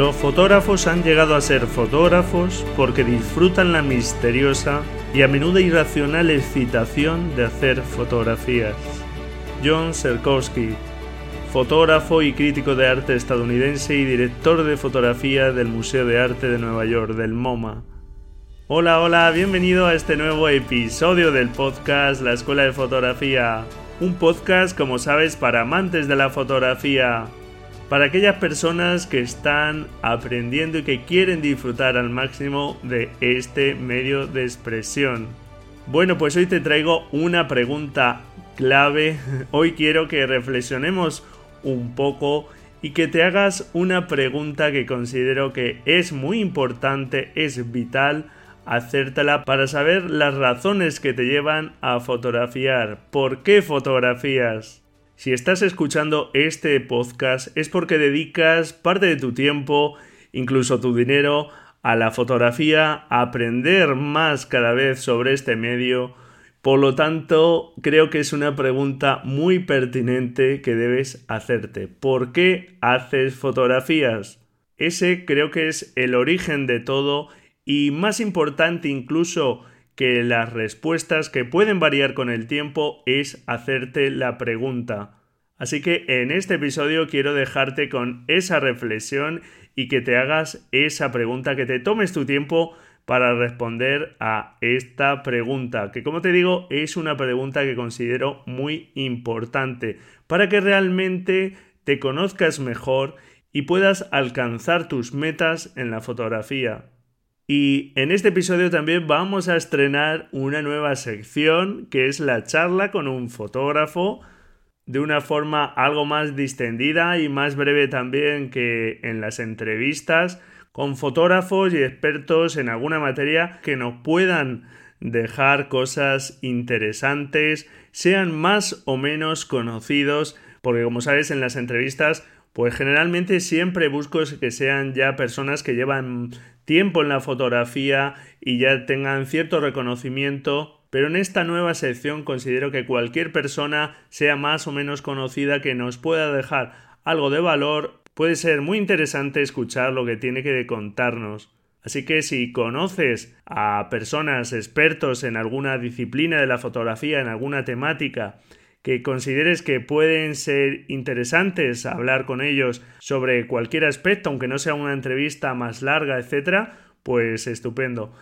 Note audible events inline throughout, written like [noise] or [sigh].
Los fotógrafos han llegado a ser fotógrafos porque disfrutan la misteriosa y a menudo irracional excitación de hacer fotografías. John Serkowski, fotógrafo y crítico de arte estadounidense y director de fotografía del Museo de Arte de Nueva York, del MoMA. Hola, hola, bienvenido a este nuevo episodio del podcast La Escuela de Fotografía. Un podcast, como sabes, para amantes de la fotografía para aquellas personas que están aprendiendo y que quieren disfrutar al máximo de este medio de expresión. Bueno, pues hoy te traigo una pregunta clave. [laughs] Hoy quiero que reflexionemos un poco y que te hagas una pregunta que considero que es muy importante, es vital hacértela para saber las razones que te llevan a fotografiar. ¿Por qué fotografías? Si estás escuchando este podcast es porque dedicas parte de tu tiempo, incluso tu dinero, a la fotografía, a aprender más cada vez sobre este medio. Por lo tanto, creo que es una pregunta muy pertinente que debes hacerte. ¿Por qué haces fotografías? Ese creo que es el origen de todo y más importante incluso que las respuestas que pueden variar con el tiempo es hacerte la pregunta. Así que en este episodio quiero dejarte con esa reflexión y que te hagas esa pregunta, que te tomes tu tiempo para responder a esta pregunta, que como te digo es una pregunta que considero muy importante para que realmente te conozcas mejor y puedas alcanzar tus metas en la fotografía. Y en este episodio también vamos a estrenar una nueva sección que es la charla con un fotógrafo de una forma algo más distendida y más breve también que en las entrevistas con fotógrafos y expertos en alguna materia que nos puedan dejar cosas interesantes, sean más o menos conocidos, porque como sabes en las entrevistas pues generalmente siempre busco que sean ya personas que llevan tiempo en la fotografía y ya tengan cierto reconocimiento, pero en esta nueva sección considero que cualquier persona, sea más o menos conocida, que nos pueda dejar algo de valor, puede ser muy interesante escuchar lo que tiene que contarnos. Así que si conoces a personas expertos en alguna disciplina de la fotografía, en alguna temática, que consideres que pueden ser interesantes hablar con ellos sobre cualquier aspecto, aunque no sea una entrevista más larga, etcétera, pues estupendo.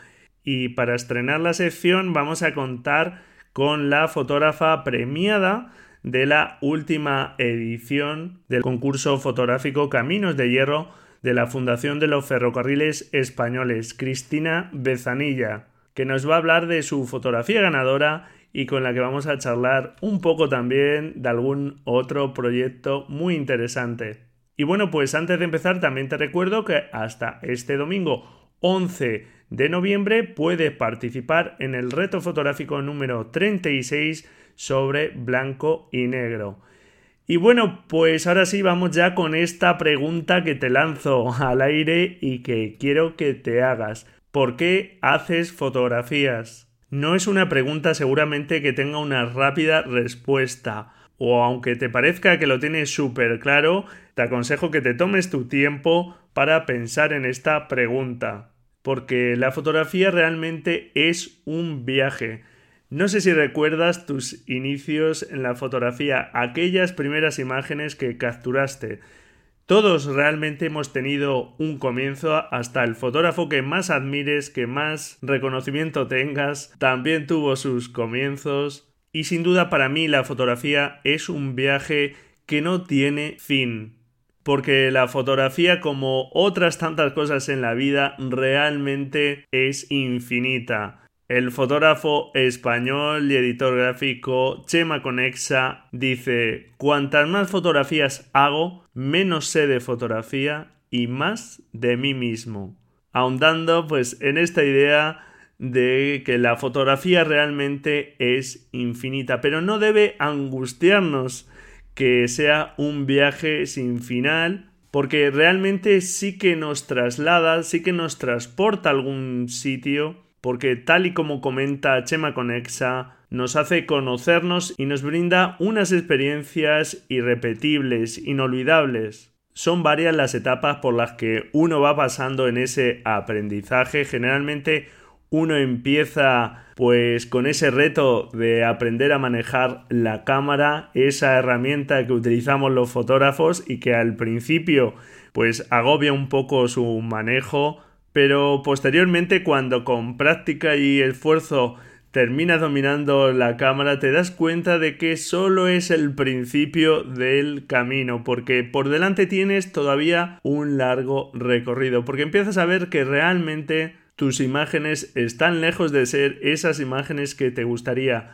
Y para estrenar la sección vamos a contar con la fotógrafa premiada de la última edición del concurso fotográfico Caminos de Hierro de la Fundación de los Ferrocarriles Españoles, Cristina Bezanilla, que nos va a hablar de su fotografía ganadora y con la que vamos a charlar un poco también de algún otro proyecto muy interesante. Y bueno, pues antes de empezar también te recuerdo que hasta este domingo 11 de noviembre puedes participar en el reto fotográfico número 36 sobre blanco y negro. Y bueno, pues ahora sí vamos ya con esta pregunta que te lanzo al aire y que quiero que te hagas. ¿Por qué haces fotografías? No es una pregunta seguramente que tenga una rápida respuesta, o aunque te parezca que lo tienes súper claro, te aconsejo que te tomes tu tiempo para pensar en esta pregunta, porque la fotografía realmente es un viaje. No sé si recuerdas tus inicios en la fotografía, aquellas primeras imágenes que capturaste. Todos realmente hemos tenido un comienzo, hasta el fotógrafo que más admires, que más reconocimiento tengas, también tuvo sus comienzos. Y sin duda para mí la fotografía es un viaje que no tiene fin. Porque la fotografía, como otras tantas cosas en la vida, realmente es infinita. El fotógrafo español y editor gráfico Chema Conexa dice, cuantas más fotografías hago, menos sé de fotografía y más de mí mismo. Ahondando pues en esta idea de que la fotografía realmente es infinita, pero no debe angustiarnos que sea un viaje sin final, porque realmente sí que nos traslada, sí que nos transporta a algún sitio porque tal y como comenta Chema Conexa, nos hace conocernos y nos brinda unas experiencias irrepetibles, inolvidables. Son varias las etapas por las que uno va pasando en ese aprendizaje. Generalmente uno empieza pues con ese reto de aprender a manejar la cámara, esa herramienta que utilizamos los fotógrafos y que al principio pues agobia un poco su manejo, pero posteriormente cuando con práctica y esfuerzo terminas dominando la cámara te das cuenta de que solo es el principio del camino porque por delante tienes todavía un largo recorrido porque empiezas a ver que realmente tus imágenes están lejos de ser esas imágenes que te gustaría.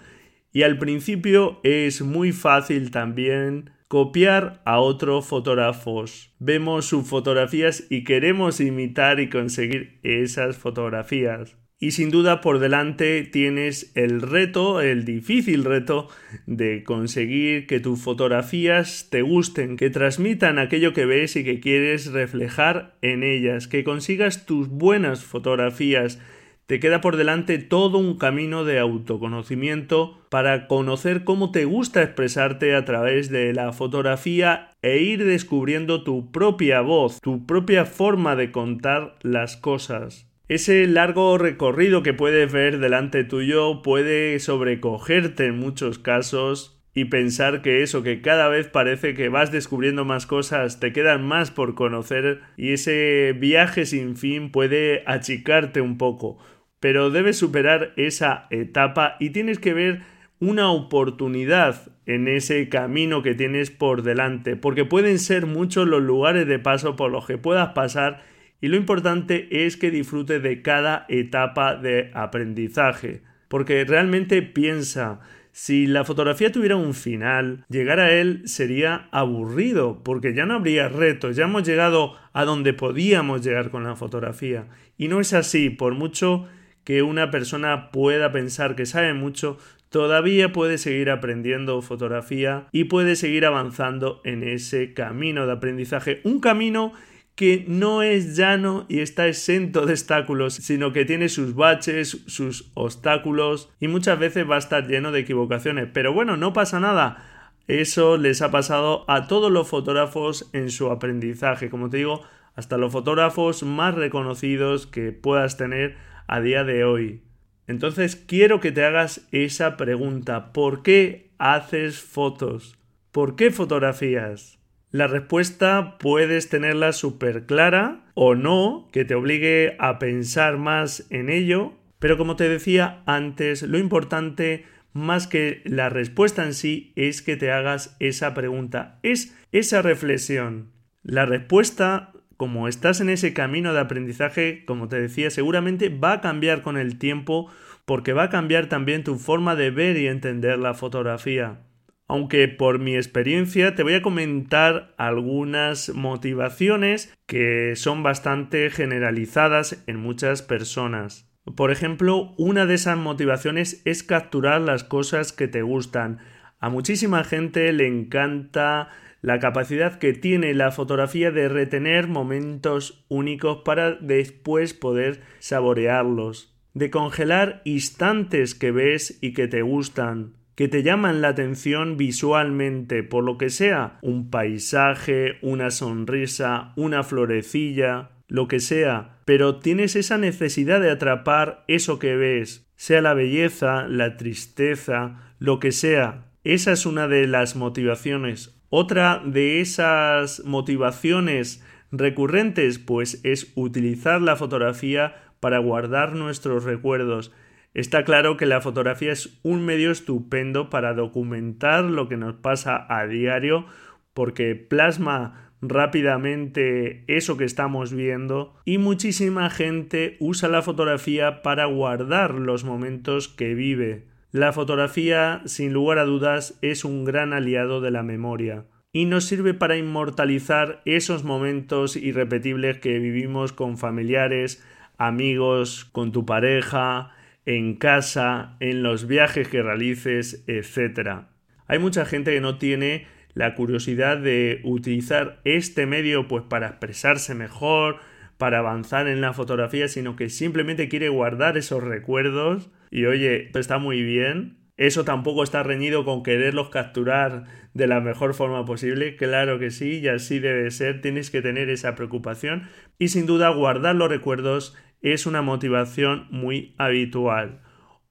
Y al principio es muy fácil también copiar a otros fotógrafos. Vemos sus fotografías y queremos imitar y conseguir esas fotografías. Y sin duda por delante tienes el reto, el difícil reto de conseguir que tus fotografías te gusten, que transmitan aquello que ves y que quieres reflejar en ellas, que consigas tus buenas fotografías, te queda por delante todo un camino de autoconocimiento para conocer cómo te gusta expresarte a través de la fotografía e ir descubriendo tu propia voz, tu propia forma de contar las cosas. Ese largo recorrido que puedes ver delante tuyo puede sobrecogerte en muchos casos y pensar que eso, que cada vez parece que vas descubriendo más cosas, te quedan más por conocer y ese viaje sin fin puede achicarte un poco pero debes superar esa etapa y tienes que ver una oportunidad en ese camino que tienes por delante, porque pueden ser muchos los lugares de paso por los que puedas pasar y lo importante es que disfrutes de cada etapa de aprendizaje, porque realmente piensa, si la fotografía tuviera un final, llegar a él sería aburrido, porque ya no habría retos, ya hemos llegado a donde podíamos llegar con la fotografía. Y no es así, por mucho que una persona pueda pensar que sabe mucho, todavía puede seguir aprendiendo fotografía y puede seguir avanzando en ese camino de aprendizaje. Un camino que no es llano y está exento de obstáculos, sino que tiene sus baches, sus obstáculos y muchas veces va a estar lleno de equivocaciones. Pero bueno, no pasa nada. Eso les ha pasado a todos los fotógrafos en su aprendizaje. Como te digo, hasta los fotógrafos más reconocidos que puedas tener a día de hoy. Entonces quiero que te hagas esa pregunta. ¿Por qué haces fotos? ¿Por qué fotografías? La respuesta puedes tenerla súper clara o no, que te obligue a pensar más en ello, pero como te decía antes, lo importante más que la respuesta en sí es que te hagas esa pregunta, es esa reflexión. La respuesta como estás en ese camino de aprendizaje, como te decía, seguramente va a cambiar con el tiempo porque va a cambiar también tu forma de ver y entender la fotografía. Aunque por mi experiencia te voy a comentar algunas motivaciones que son bastante generalizadas en muchas personas. Por ejemplo, una de esas motivaciones es capturar las cosas que te gustan. A muchísima gente le encanta la capacidad que tiene la fotografía de retener momentos únicos para después poder saborearlos, de congelar instantes que ves y que te gustan, que te llaman la atención visualmente, por lo que sea, un paisaje, una sonrisa, una florecilla, lo que sea, pero tienes esa necesidad de atrapar eso que ves, sea la belleza, la tristeza, lo que sea. Esa es una de las motivaciones Otra de esas motivaciones recurrentes pues es utilizar la fotografía para guardar nuestros recuerdos. Está claro que la fotografía es un medio estupendo para documentar lo que nos pasa a diario porque plasma rápidamente eso que estamos viendo y muchísima gente usa la fotografía para guardar los momentos que vive. La fotografía, sin lugar a dudas, es un gran aliado de la memoria y nos sirve para inmortalizar esos momentos irrepetibles que vivimos con familiares, amigos, con tu pareja, en casa, en los viajes que realices, etc. Hay mucha gente que no tiene la curiosidad de utilizar este medio pues para expresarse mejor, para avanzar en la fotografía, sino que simplemente quiere guardar esos recuerdos y oye, está muy bien. Eso tampoco está reñido con quererlos capturar de la mejor forma posible. Claro que sí, y así debe ser. Tienes que tener esa preocupación y sin duda guardar los recuerdos es una motivación muy habitual.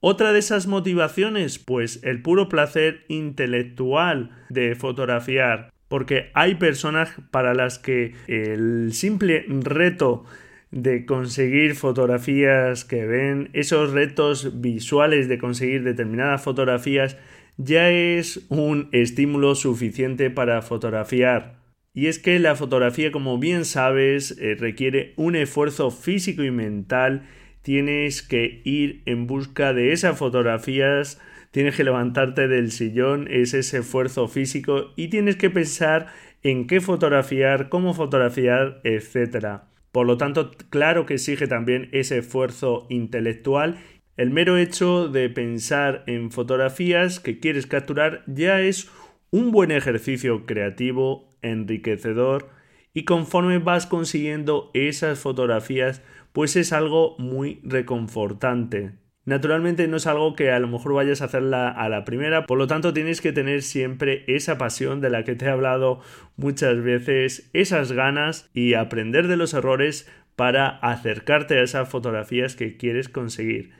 Otra de esas motivaciones, pues el puro placer intelectual de fotografiar, porque hay personas para las que el simple reto de conseguir fotografías que ven, esos retos visuales de conseguir determinadas fotografías, ya es un estímulo suficiente para fotografiar. Y es que la fotografía, como bien sabes, eh, requiere un esfuerzo físico y mental tienes que ir en busca de esas fotografías, tienes que levantarte del sillón, es ese esfuerzo físico y tienes que pensar en qué fotografiar, cómo fotografiar, etc. Por lo tanto, claro que exige también ese esfuerzo intelectual. El mero hecho de pensar en fotografías que quieres capturar ya es un buen ejercicio creativo, enriquecedor, y conforme vas consiguiendo esas fotografías, pues es algo muy reconfortante. Naturalmente no es algo que a lo mejor vayas a hacerla a la primera, por lo tanto tienes que tener siempre esa pasión de la que te he hablado muchas veces, esas ganas y aprender de los errores para acercarte a esas fotografías que quieres conseguir.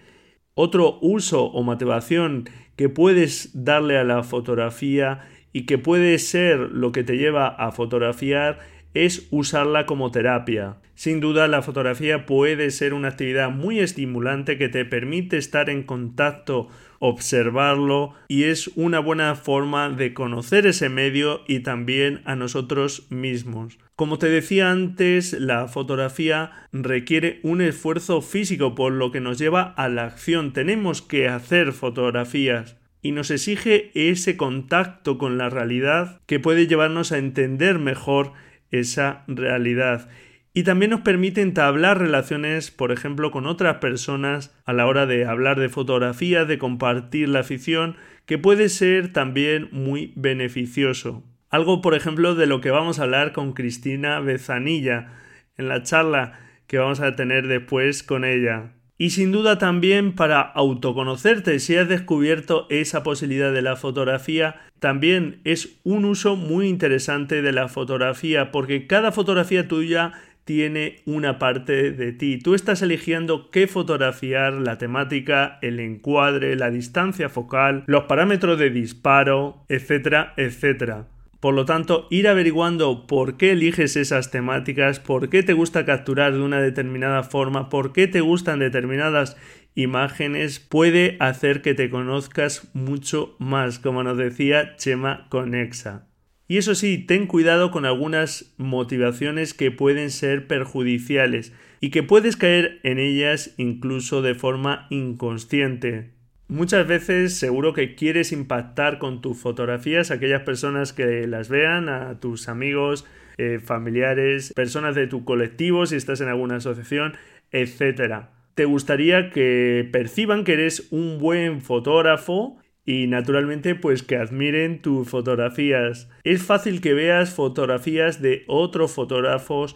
Otro uso o motivación que puedes darle a la fotografía y que puede ser lo que te lleva a fotografiar es usarla como terapia. Sin duda la fotografía puede ser una actividad muy estimulante que te permite estar en contacto, observarlo y es una buena forma de conocer ese medio y también a nosotros mismos. Como te decía antes, la fotografía requiere un esfuerzo físico por lo que nos lleva a la acción. Tenemos que hacer fotografías y nos exige ese contacto con la realidad que puede llevarnos a entender mejor esa realidad. Y también nos permite entablar relaciones, por ejemplo, con otras personas a la hora de hablar de fotografía, de compartir la afición, que puede ser también muy beneficioso. Algo, por ejemplo, de lo que vamos a hablar con Cristina Bezanilla en la charla que vamos a tener después con ella. Y sin duda también para autoconocerte, si has descubierto esa posibilidad de la fotografía, también es un uso muy interesante de la fotografía, porque cada fotografía tuya tiene una parte de ti. Tú estás eligiendo qué fotografiar, la temática, el encuadre, la distancia focal, los parámetros de disparo, etcétera, etcétera. Por lo tanto, ir averiguando por qué eliges esas temáticas, por qué te gusta capturar de una determinada forma, por qué te gustan determinadas imágenes, puede hacer que te conozcas mucho más, como nos decía Chema Conexa. Y eso sí, ten cuidado con algunas motivaciones que pueden ser perjudiciales y que puedes caer en ellas incluso de forma inconsciente. Muchas veces seguro que quieres impactar con tus fotografías a aquellas personas que las vean, a tus amigos, eh, familiares, personas de tu colectivo, si estás en alguna asociación, etc. Te gustaría que perciban que eres un buen fotógrafo y naturalmente pues que admiren tus fotografías. Es fácil que veas fotografías de otros fotógrafos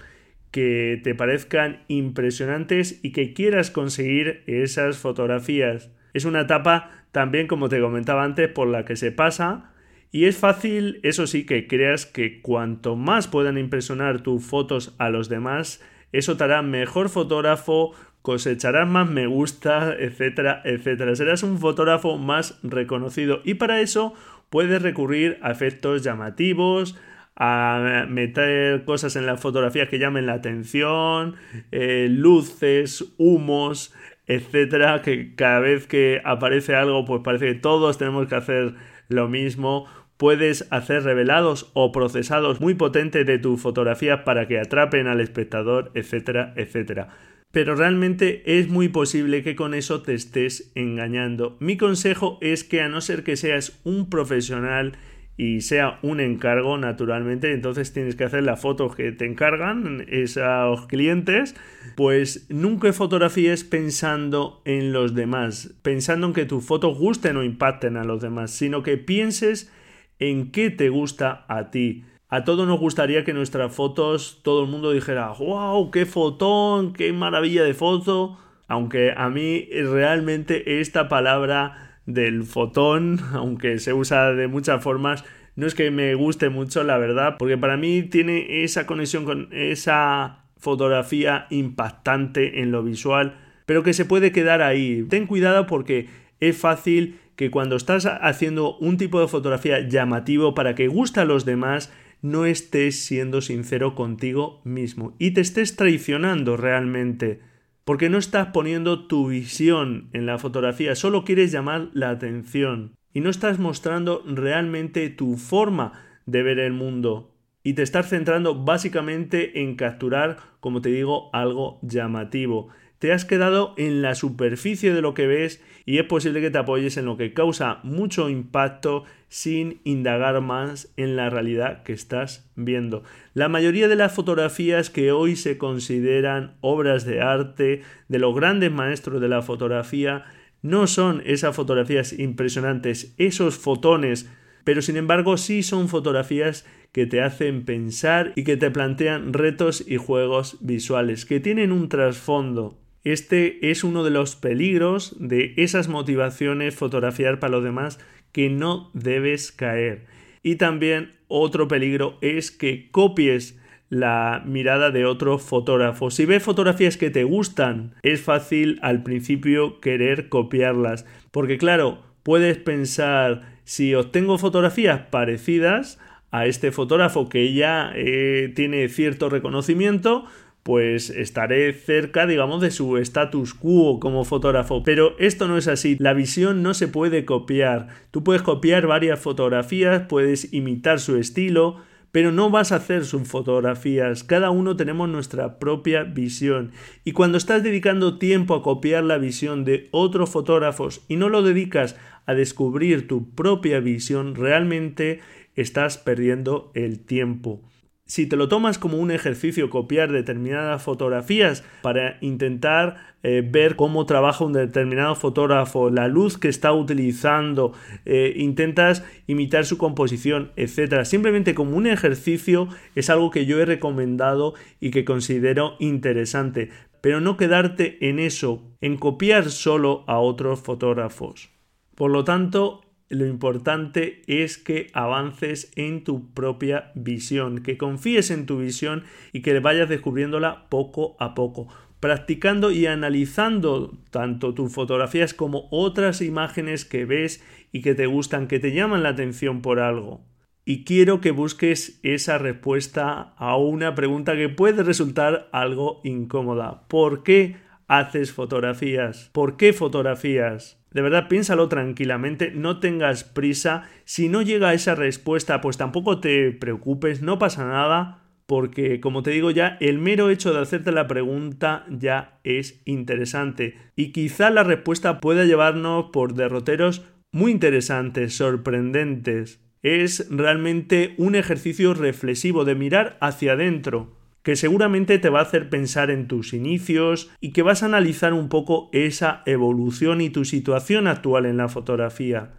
que te parezcan impresionantes y que quieras conseguir esas fotografías. Es una etapa también, como te comentaba antes, por la que se pasa y es fácil, eso sí, que creas que cuanto más puedan impresionar tus fotos a los demás, eso te hará mejor fotógrafo, cosecharás más me gusta, etcétera, etcétera. Serás un fotógrafo más reconocido y para eso puedes recurrir a efectos llamativos, a meter cosas en las fotografías que llamen la atención, eh, luces, humos, etcétera, que cada vez que aparece algo, pues parece que todos tenemos que hacer lo mismo. Puedes hacer revelados o procesados muy potentes de tus fotografías para que atrapen al espectador, etcétera, etcétera pero realmente es muy posible que con eso te estés engañando. Mi consejo es que a no ser que seas un profesional y sea un encargo naturalmente, entonces tienes que hacer la foto que te encargan esos clientes, pues nunca fotografíes pensando en los demás, pensando en que tus fotos gusten o impacten a los demás, sino que pienses en qué te gusta a ti. A todos nos gustaría que nuestras fotos todo el mundo dijera, wow, qué fotón, qué maravilla de foto. Aunque a mí realmente esta palabra del fotón, aunque se usa de muchas formas, no es que me guste mucho, la verdad, porque para mí tiene esa conexión con esa fotografía impactante en lo visual, pero que se puede quedar ahí. Ten cuidado porque es fácil que cuando estás haciendo un tipo de fotografía llamativo para que guste a los demás, no estés siendo sincero contigo mismo y te estés traicionando realmente porque no estás poniendo tu visión en la fotografía, solo quieres llamar la atención y no estás mostrando realmente tu forma de ver el mundo y te estás centrando básicamente en capturar, como te digo, algo llamativo te has quedado en la superficie de lo que ves y es posible que te apoyes en lo que causa mucho impacto sin indagar más en la realidad que estás viendo. La mayoría de las fotografías que hoy se consideran obras de arte de los grandes maestros de la fotografía no son esas fotografías impresionantes, esos fotones, pero sin embargo sí son fotografías que te hacen pensar y que te plantean retos y juegos visuales, que tienen un trasfondo este es uno de los peligros de esas motivaciones fotografiar para los demás que no debes caer. Y también otro peligro es que copies la mirada de otro fotógrafo. Si ves fotografías que te gustan, es fácil al principio querer copiarlas. Porque claro, puedes pensar, si obtengo fotografías parecidas a este fotógrafo que ya eh, tiene cierto reconocimiento, pues estaré cerca, digamos, de su status quo como fotógrafo. Pero esto no es así. La visión no se puede copiar. Tú puedes copiar varias fotografías, puedes imitar su estilo, pero no vas a hacer sus fotografías. Cada uno tenemos nuestra propia visión. Y cuando estás dedicando tiempo a copiar la visión de otros fotógrafos y no lo dedicas a descubrir tu propia visión, realmente estás perdiendo el tiempo si te lo tomas como un ejercicio copiar determinadas fotografías para intentar eh, ver cómo trabaja un determinado fotógrafo, la luz que está utilizando, eh, intentas imitar su composición, etc. Simplemente como un ejercicio es algo que yo he recomendado y que considero interesante, pero no quedarte en eso, en copiar solo a otros fotógrafos. Por lo tanto, lo importante es que avances en tu propia visión, que confíes en tu visión y que vayas descubriéndola poco a poco, practicando y analizando tanto tus fotografías como otras imágenes que ves y que te gustan, que te llaman la atención por algo. Y quiero que busques esa respuesta a una pregunta que puede resultar algo incómoda. ¿Por qué haces fotografías? ¿Por qué fotografías? De verdad, piénsalo tranquilamente, no tengas prisa. Si no llega esa respuesta, pues tampoco te preocupes, no pasa nada, porque como te digo ya, el mero hecho de hacerte la pregunta ya es interesante. Y quizá la respuesta pueda llevarnos por derroteros muy interesantes, sorprendentes. Es realmente un ejercicio reflexivo de mirar hacia adentro que seguramente te va a hacer pensar en tus inicios y que vas a analizar un poco esa evolución y tu situación actual en la fotografía.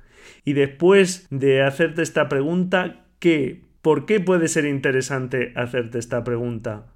Y después de hacerte esta pregunta, ¿qué? ¿Por qué puede ser interesante hacerte esta pregunta?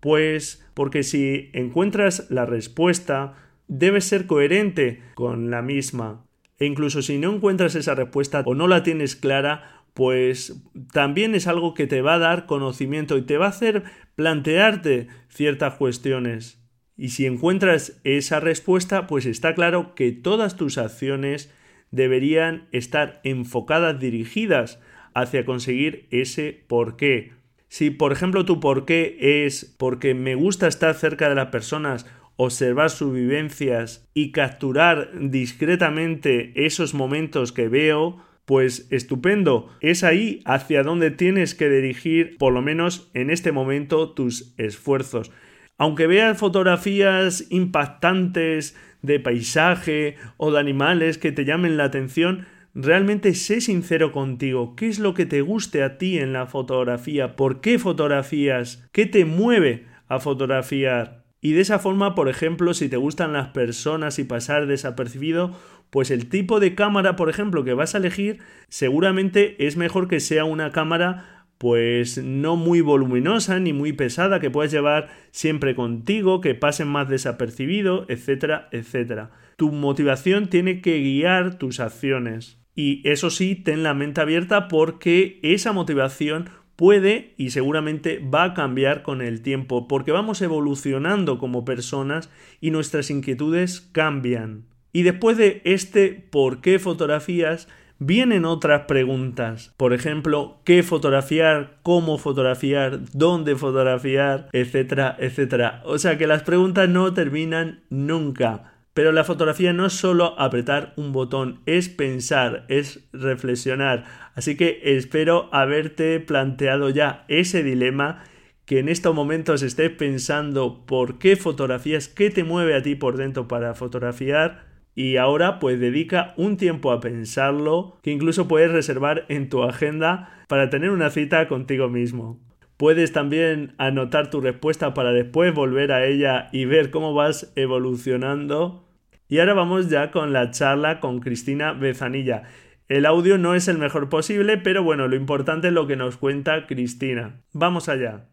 Pues porque si encuentras la respuesta, debes ser coherente con la misma. E incluso si no encuentras esa respuesta o no la tienes clara, pues también es algo que te va a dar conocimiento y te va a hacer plantearte ciertas cuestiones. Y si encuentras esa respuesta, pues está claro que todas tus acciones deberían estar enfocadas, dirigidas hacia conseguir ese porqué. Si, por ejemplo, tu porqué es porque me gusta estar cerca de las personas, observar sus vivencias y capturar discretamente esos momentos que veo, pues estupendo, es ahí hacia donde tienes que dirigir, por lo menos en este momento, tus esfuerzos. Aunque veas fotografías impactantes de paisaje o de animales que te llamen la atención, realmente sé sincero contigo. ¿Qué es lo que te guste a ti en la fotografía? ¿Por qué fotografías? ¿Qué te mueve a fotografiar? Y de esa forma, por ejemplo, si te gustan las personas y pasar desapercibido, pues el tipo de cámara, por ejemplo, que vas a elegir, seguramente es mejor que sea una cámara pues no muy voluminosa ni muy pesada que puedas llevar siempre contigo, que pasen más desapercibido, etcétera, etcétera. Tu motivación tiene que guiar tus acciones. Y eso sí, ten la mente abierta porque esa motivación puede y seguramente va a cambiar con el tiempo, porque vamos evolucionando como personas y nuestras inquietudes cambian. Y después de este por qué fotografías, vienen otras preguntas. Por ejemplo, ¿qué fotografiar? ¿Cómo fotografiar? ¿Dónde fotografiar? Etcétera, etcétera. O sea que las preguntas no terminan nunca. Pero la fotografía no es solo apretar un botón, es pensar, es reflexionar. Así que espero haberte planteado ya ese dilema que en estos momentos estés pensando por qué fotografías, qué te mueve a ti por dentro para fotografiar y ahora pues dedica un tiempo a pensarlo que incluso puedes reservar en tu agenda para tener una cita contigo mismo. Puedes también anotar tu respuesta para después volver a ella y ver cómo vas evolucionando. Y ahora vamos ya con la charla con Cristina Bezanilla. El audio no es el mejor posible, pero bueno, lo importante es lo que nos cuenta Cristina. Vamos allá.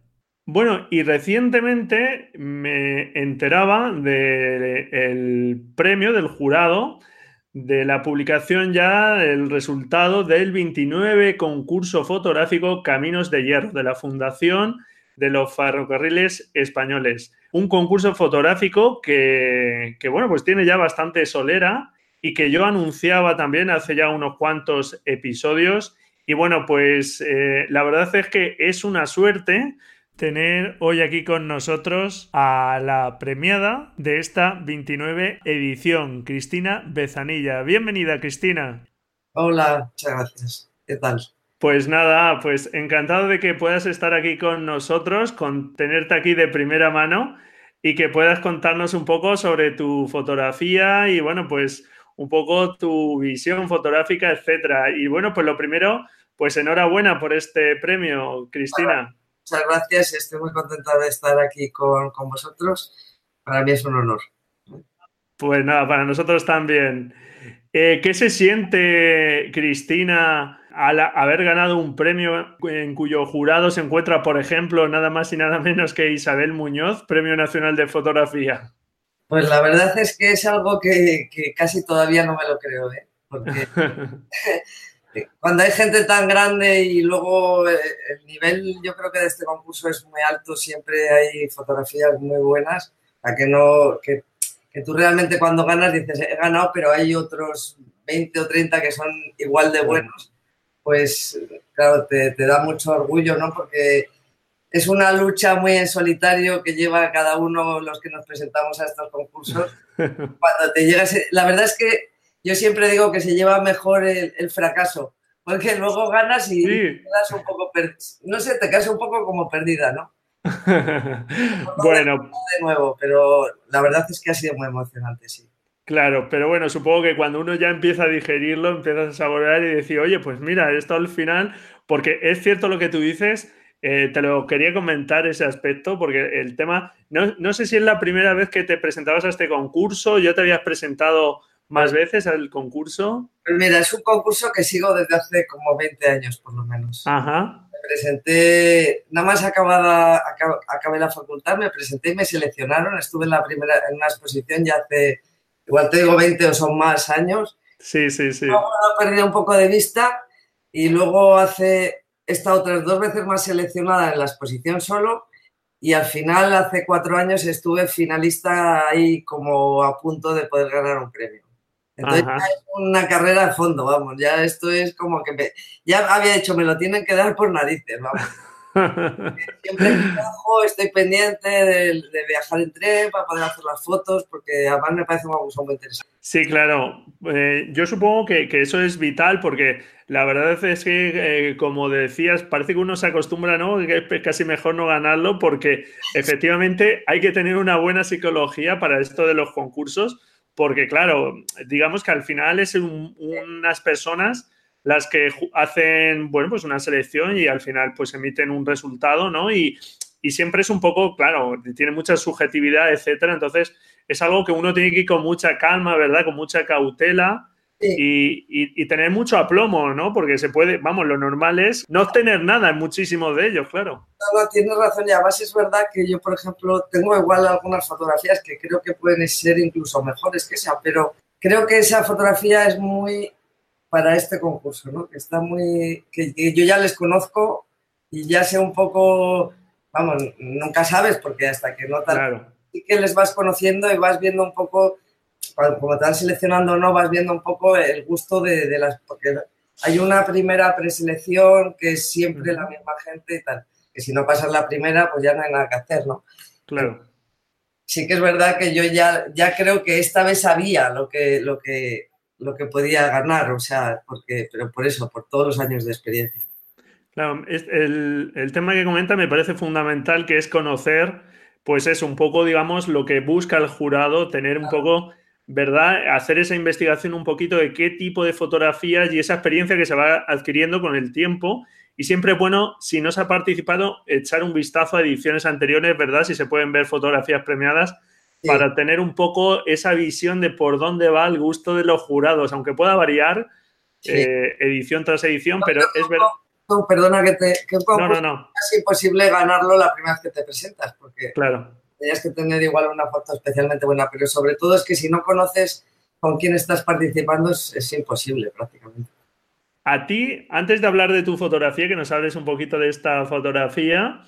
Bueno, y recientemente me enteraba del premio del jurado de la publicación ya del resultado del 29 concurso fotográfico Caminos de Hierro de la Fundación de los Ferrocarriles Españoles. Un concurso fotográfico que, bueno, pues tiene ya bastante solera y que yo anunciaba también hace ya unos cuantos episodios. Y bueno, pues eh, la verdad es que es una suerte tener hoy aquí con nosotros a la premiada de esta 29 edición, Cristina Bezanilla. Bienvenida, Cristina. Hola, muchas gracias. ¿Qué tal? Pues nada, pues encantado de que puedas estar aquí con nosotros, con tenerte aquí de primera mano y que puedas contarnos un poco sobre tu fotografía y bueno, pues un poco tu visión fotográfica, etcétera. Y bueno, pues lo primero, pues enhorabuena por este premio, Cristina. Muchas gracias, estoy muy contenta de estar aquí con, vosotros. Para mí es un honor. Pues nada, para nosotros también. Eh, ¿Qué se siente, Cristina, al haber ganado un premio en cuyo jurado se encuentra, por ejemplo, nada más y nada menos que Isabel Muñoz, Premio Nacional de Fotografía? Pues la verdad es que es algo que, que casi todavía no me lo creo, ¿eh? porque [laughs] cuando hay gente tan grande y luego eh, el nivel, yo creo que de este concurso es muy alto, siempre hay fotografías muy buenas, a que no, que, que tú realmente cuando ganas dices, he ganado, pero hay otros 20 o 30 que son igual de buenos, pues claro, te, te da mucho orgullo, ¿no? Porque es una lucha muy en solitario que lleva cada uno los que nos presentamos a estos concursos. [laughs] Cuando te llegas, la verdad es que yo siempre digo que se lleva mejor el, fracaso, porque luego ganas y te quedas un poco, no sé, te quedas un poco como perdida, ¿no? [laughs] bueno. De nuevo, pero la verdad es que ha sido muy emocionante, sí. Claro, pero bueno, supongo que cuando uno ya empieza a digerirlo, empiezas a saborear y decir, oye, pues mira, esto al final, porque es cierto lo que tú dices, eh, te lo quería comentar ese aspecto, porque el tema, no, no, sé si es la primera vez que te presentabas a este concurso, yo te habías presentado más veces al concurso? Pues mira, es un concurso que sigo desde hace como 20 años, por lo menos. Ajá. Me presenté, nada más acabada, acabé la facultad, me presenté y me seleccionaron. Estuve en la primera, en una exposición ya hace, igual te digo 20 o son más años. Sí, sí, sí. Luego lo perdí un poco de vista y luego hace, he estado otras dos veces más seleccionada en la exposición solo y al final, hace cuatro años, estuve finalista ahí como a punto de poder ganar un premio. Entonces ya es una carrera de fondo, vamos, ya esto es como que ya había dicho, me lo tienen que dar por narices, vamos. [laughs] Siempre trabajo, estoy pendiente de, viajar en tren para poder hacer las fotos, porque además me parece una cosa muy interesante. Sí, claro. Eh, yo supongo que, eso es vital porque la verdad es que, eh, como decías, parece que uno se acostumbra, ¿no? Que es casi mejor no ganarlo porque efectivamente hay que tener una buena psicología para esto de los concursos, porque claro, digamos que al final es unas personas las que hacen, bueno, pues una selección y al final pues emiten un resultado, ¿no? Y, siempre es un poco, claro, tiene mucha subjetividad, etcétera. Entonces, es algo que uno tiene que ir con mucha calma, ¿verdad? Con mucha cautela. Y, tener mucho aplomo, ¿no? Porque se puede, vamos, lo normal es no obtener nada en muchísimos de ellos, claro. No, no, tienes razón. Y además es verdad que yo, por ejemplo, tengo igual algunas fotografías que creo que pueden ser incluso mejores que esa, pero creo que esa fotografía es muy para este concurso, ¿no? Que está muy, que, yo ya les conozco y ya sé un poco, vamos, nunca sabes porque hasta que no tal, claro. sí que les vas conociendo y vas viendo un poco, como te van seleccionando o no, vas viendo un poco el gusto de, de, las, porque hay una primera preselección que es siempre la misma gente y tal, que si no pasas la primera, pues ya no hay nada que hacer, ¿no? Claro. Sí que es verdad que yo ya, ya creo que esta vez sabía lo que, lo que, lo que podía ganar, o sea, porque, pero por eso, por todos los años de experiencia. Claro, el, el tema que comenta me parece fundamental, que es conocer, pues es un poco, digamos, lo que busca el jurado, tener un poco, ¿verdad? Hacer esa investigación un poquito de qué tipo de fotografías y esa experiencia que se va adquiriendo con el tiempo. Y siempre es bueno, si no se ha participado, echar un vistazo a ediciones anteriores, ¿verdad? Si se pueden ver fotografías premiadas para tener un poco esa visión de por dónde va el gusto de los jurados, aunque pueda variar eh, edición tras edición, pero es verdad. perdona que te. Que no, no, no. Es imposible ganarlo la primera vez que te presentas, porque claro. Tenías que tener igual una foto especialmente buena, pero sobre todo es que si no conoces con quién estás participando es, es imposible prácticamente. A ti, antes de hablar de tu fotografía, que nos hables un poquito de esta fotografía,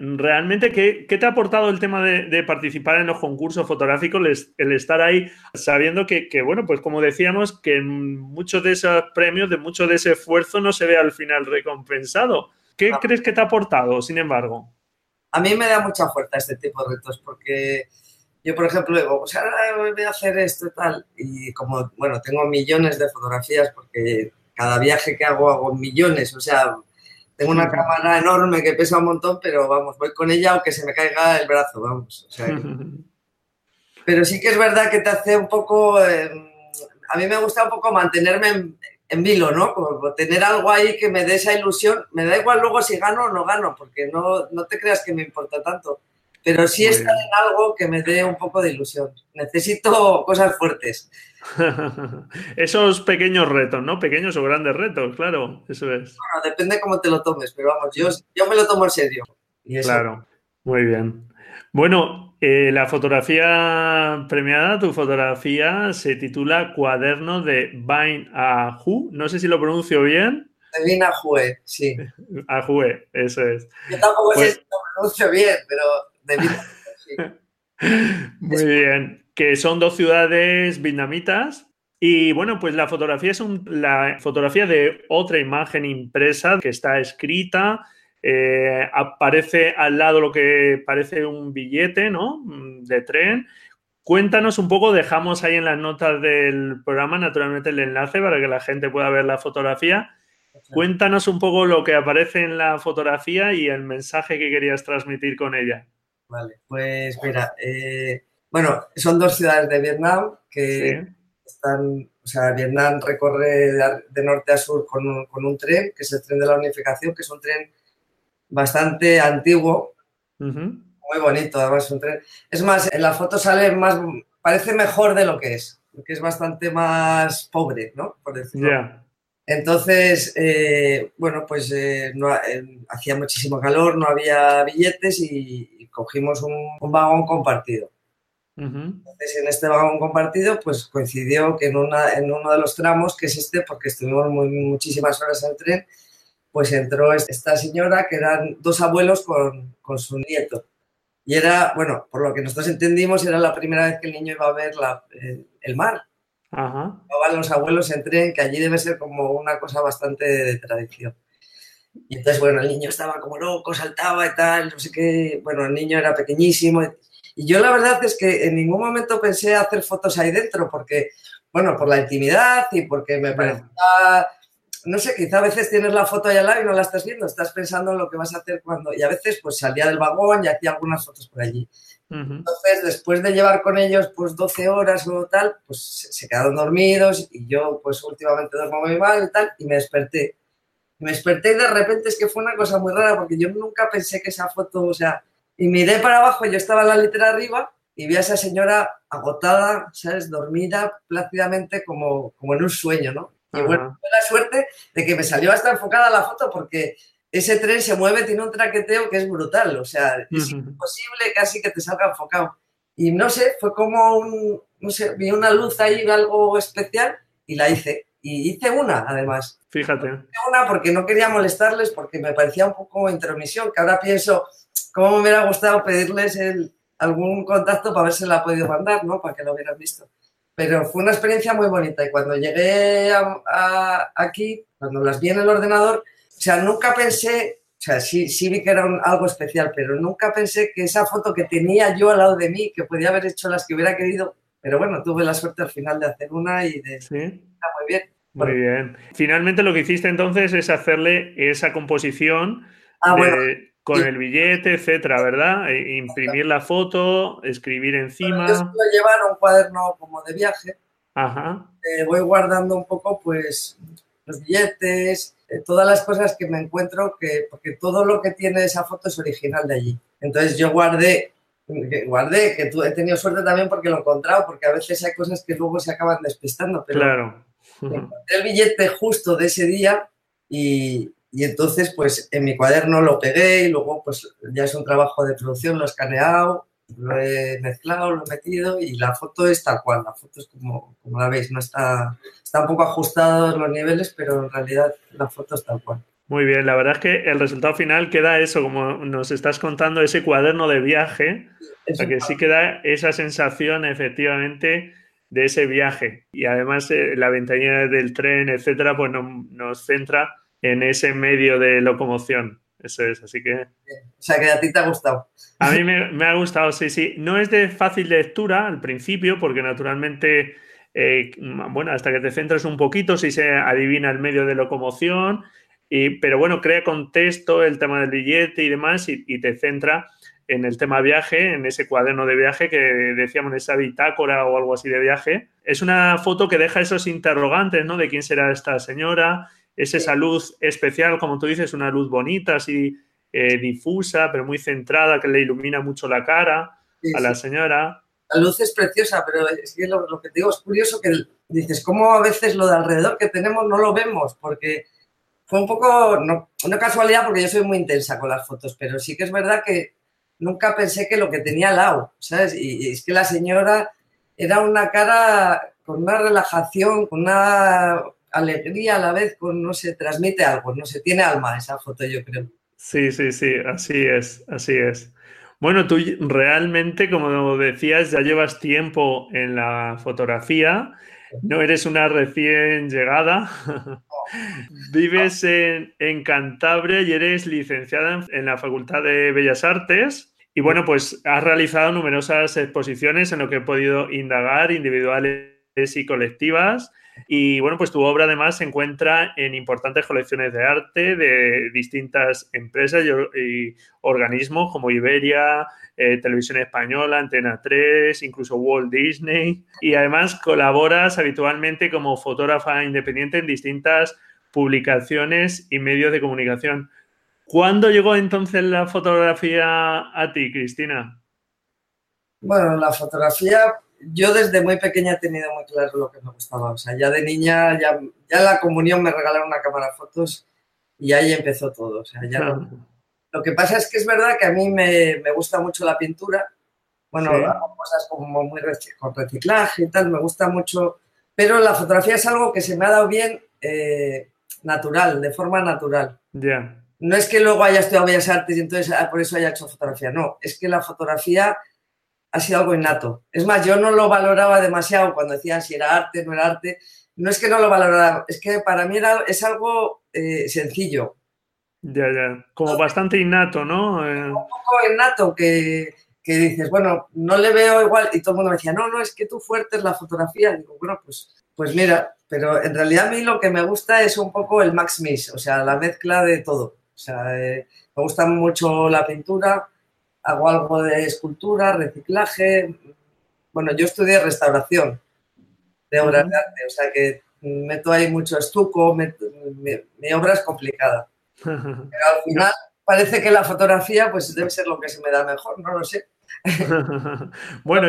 realmente, ¿qué, te ha aportado el tema de, participar en los concursos fotográficos, el estar ahí sabiendo que, bueno, pues como decíamos, que muchos de esos premios, de mucho de ese esfuerzo no se ve al final recompensado? ¿Qué crees que te ha aportado, sin embargo? A mí me da mucha fuerza este tipo de retos porque yo, por ejemplo, digo, pues ahora voy a hacer esto y tal. Y como, bueno, tengo millones de fotografías porque cada viaje que hago hago millones, o sea, tengo una cámara enorme que pesa un montón, pero vamos, voy con ella aunque se me caiga el brazo, vamos. [laughs] pero sí que es verdad que te hace un poco, em, a mí me gusta un poco mantenerme en, vilo, ¿no? Como tener algo ahí que me dé esa ilusión. Me da igual luego si gano o no gano, porque no, no te creas que me importa tanto. Pero sí estar en algo que me dé un poco de ilusión. Necesito cosas fuertes. [laughs] Esos pequeños retos, ¿no? Pequeños o grandes retos, claro, eso es. Bueno, depende cómo te lo tomes, pero vamos, yo, yo me lo tomo en serio. Claro, muy bien. Bueno, eh, la fotografía premiada, tu fotografía, se titula Cuaderno de Bain Ahu. No sé si lo pronuncio bien. De Bain Ahue, sí. [laughs] Ahue, eso es. Yo tampoco sé pues si lo pronuncio bien, pero de Bain sí. [laughs] Muy bien que son dos ciudades vietnamitas. Y bueno, pues la fotografía es la fotografía de otra imagen impresa que está escrita. Eh, aparece al lado lo que parece un billete, ¿no? De tren. Cuéntanos un poco, dejamos ahí en las notas del programa, naturalmente, el enlace para que la gente pueda ver la fotografía. Cuéntanos un poco lo que aparece en la fotografía y el mensaje que querías transmitir con ella. Vale, pues mira, eh, bueno, son dos ciudades de Vietnam que están, o sea, Vietnam recorre de, norte a sur con un, tren, que es el tren de la unificación, que es un tren bastante antiguo, muy bonito, además un tren. Es más, en la foto sale más, parece mejor de lo que es, porque es bastante más pobre, ¿no? Por decirlo. Entonces, eh, bueno, pues eh, eh, hacía muchísimo calor, no había billetes y, cogimos un vagón compartido. Entonces, en este vagón compartido, pues coincidió que en, una, en uno de los tramos, que es este, porque estuvimos muy, muchísimas horas en tren, pues entró esta señora, que eran dos abuelos con, con, su nieto. Y era, bueno, por lo que nosotros entendimos, era la primera vez que el niño iba a ver la, el, mar. Ajá. van los abuelos en tren, que allí debe ser como una cosa bastante de tradición. Y entonces, bueno, el niño estaba como loco, saltaba y tal, no sé qué. Bueno, el niño era pequeñísimo. Y yo la verdad es que en ningún momento pensé hacer fotos ahí dentro, porque, bueno, por la intimidad y porque me parecía, no sé, quizá a veces tienes la foto ahí al lado y no la estás viendo, estás pensando en lo que vas a hacer cuando, y a veces pues salía del vagón y hacía algunas fotos por allí. Entonces, después de llevar con ellos pues 12 horas o tal, pues se quedaron dormidos y yo pues últimamente duermo muy mal y tal, y me desperté. Me desperté y de repente es que fue una cosa muy rara porque yo nunca pensé que esa foto, o sea, y miré para abajo, yo estaba en la litera arriba y vi a esa señora agotada, ¿sabes? Dormida plácidamente como, como en un sueño, ¿no? Y bueno, tuve la suerte de que me salió hasta enfocada la foto porque ese tren se mueve, tiene un traqueteo que es brutal, o sea, es imposible casi que te salga enfocado. Y no sé, fue como un, no sé, vi una luz ahí, algo especial y la hice. Y hice una, además. Fíjate. Hice una porque no quería molestarles, porque me parecía un poco intromisión, que ahora pienso, ¿cómo me hubiera gustado pedirles el, algún contacto para ver si la ha podido mandar, ¿no? Para que lo hubieran visto. Pero fue una experiencia muy bonita y cuando llegué aquí, cuando las vi en el ordenador, o sea, nunca pensé, o sea, sí, sí vi que era un, algo especial, pero nunca pensé que esa foto que tenía yo al lado de mí, que podía haber hecho las que hubiera querido, pero bueno, tuve la suerte al final de hacer una y de... Sí. Está muy bien. Muy bien. Finalmente lo que hiciste entonces es hacerle esa composición ah, con el billete, etcétera, ¿verdad? E imprimir la foto, escribir encima. yo suelo llevar un cuaderno como de viaje. Ajá. Eh, voy guardando un poco, pues, los billetes, eh, todas las cosas que me encuentro, que, porque todo lo que tiene esa foto es original de allí. Entonces yo guardé, guardé, que tú, he tenido suerte también porque lo he encontrado, porque a veces hay cosas que luego se acaban despistando, pero claro. [laughs] encontré el billete justo de ese día y, y entonces pues en mi cuaderno lo pegué y luego pues ya es un trabajo de producción, lo he escaneado lo he mezclado, lo he metido y la foto es tal cual. La foto es como, como la veis, no está, está un poco ajustado los niveles, pero en realidad la foto es tal cual. Muy bien, la verdad es que el resultado final queda eso, como nos estás contando, ese cuaderno de viaje, o sea que sí queda esa sensación efectivamente de ese viaje. Y además eh, la ventanilla del tren, etcétera, pues nos centra en ese medio de locomoción. Eso es, así que... O sea, que a ti te ha gustado. A mí me, ha gustado, sí, sí. No es de fácil lectura al principio, porque naturalmente, eh, bueno, hasta que te centras un poquito, si se adivina el medio de locomoción, y, pero bueno, crea contexto el tema del billete y demás, y, te centra en el tema viaje, en ese cuaderno de viaje que decíamos, esa bitácora o algo así de viaje. Es una foto que deja esos interrogantes, ¿no? De quién será esta señora, es esa luz especial, como tú dices, una luz bonita, así eh, difusa, pero muy centrada, que le ilumina mucho la cara a la señora. La luz es preciosa, pero es que lo, que te digo es curioso que dices, ¿cómo a veces lo de alrededor que tenemos no lo vemos? Porque fue un poco, no, una casualidad porque yo soy muy intensa con las fotos, pero sí que es verdad que nunca pensé que lo que tenía al lado, ¿sabes? Y, y es que la señora era una cara con una relajación, con una alegría a la vez con, no sé, transmite algo, no sé, tiene alma esa foto, yo creo. Sí, sí, sí, así es, así es. Bueno, tú realmente, como decías, ya llevas tiempo en la fotografía, no eres una recién llegada, [laughs] vives en, en, Cantabria y eres licenciada en la Facultad de Bellas Artes. Y bueno, pues has realizado numerosas exposiciones en lo que he podido indagar, individuales y colectivas. Y bueno, pues tu obra además se encuentra en importantes colecciones de arte de distintas empresas y, organismos como Iberia, eh, Televisión Española, Antena 3, incluso Walt Disney. Y además colaboras habitualmente como fotógrafa independiente en distintas publicaciones y medios de comunicación. ¿Cuándo llegó entonces la fotografía a ti, Cristina? Bueno, la fotografía yo desde muy pequeña he tenido muy claro lo que me gustaba. O sea, ya de niña, ya, ya la comunión me regalaron una cámara fotos y ahí empezó todo. O sea, ya Lo que pasa es que es verdad que a mí me, me gusta mucho la pintura. Bueno, cosas como muy con reciclaje y tal, me gusta mucho. Pero la fotografía es algo que se me ha dado bien eh, natural, de forma natural. Ya. No es que luego haya estudiado Bellas Artes y entonces ah, por eso haya hecho fotografía, no. Es que la fotografía ha sido algo innato. Es más, yo no lo valoraba demasiado cuando decían si era arte, no era arte. No es que no lo valorara, es que para mí era, es algo eh, sencillo. Ya, ya. Como bastante innato, ¿no? Eh, Un poco innato que, que, dices, bueno, no le veo igual. Y todo el mundo me decía, no, no, es que tú fuerte es la fotografía. digo, bueno, pues, pues mira, pero en realidad a mí lo que me gusta es un poco el max mix, o sea, la mezcla de todo. O sea, eh, me gusta mucho la pintura, hago algo de escultura, reciclaje. Bueno, yo estudié restauración de obras de arte, o sea que meto ahí mucho estuco, mi, obra es complicada. [laughs] Pero al final parece que la fotografía pues debe ser lo que se me da mejor, no lo sé. [laughs] bueno,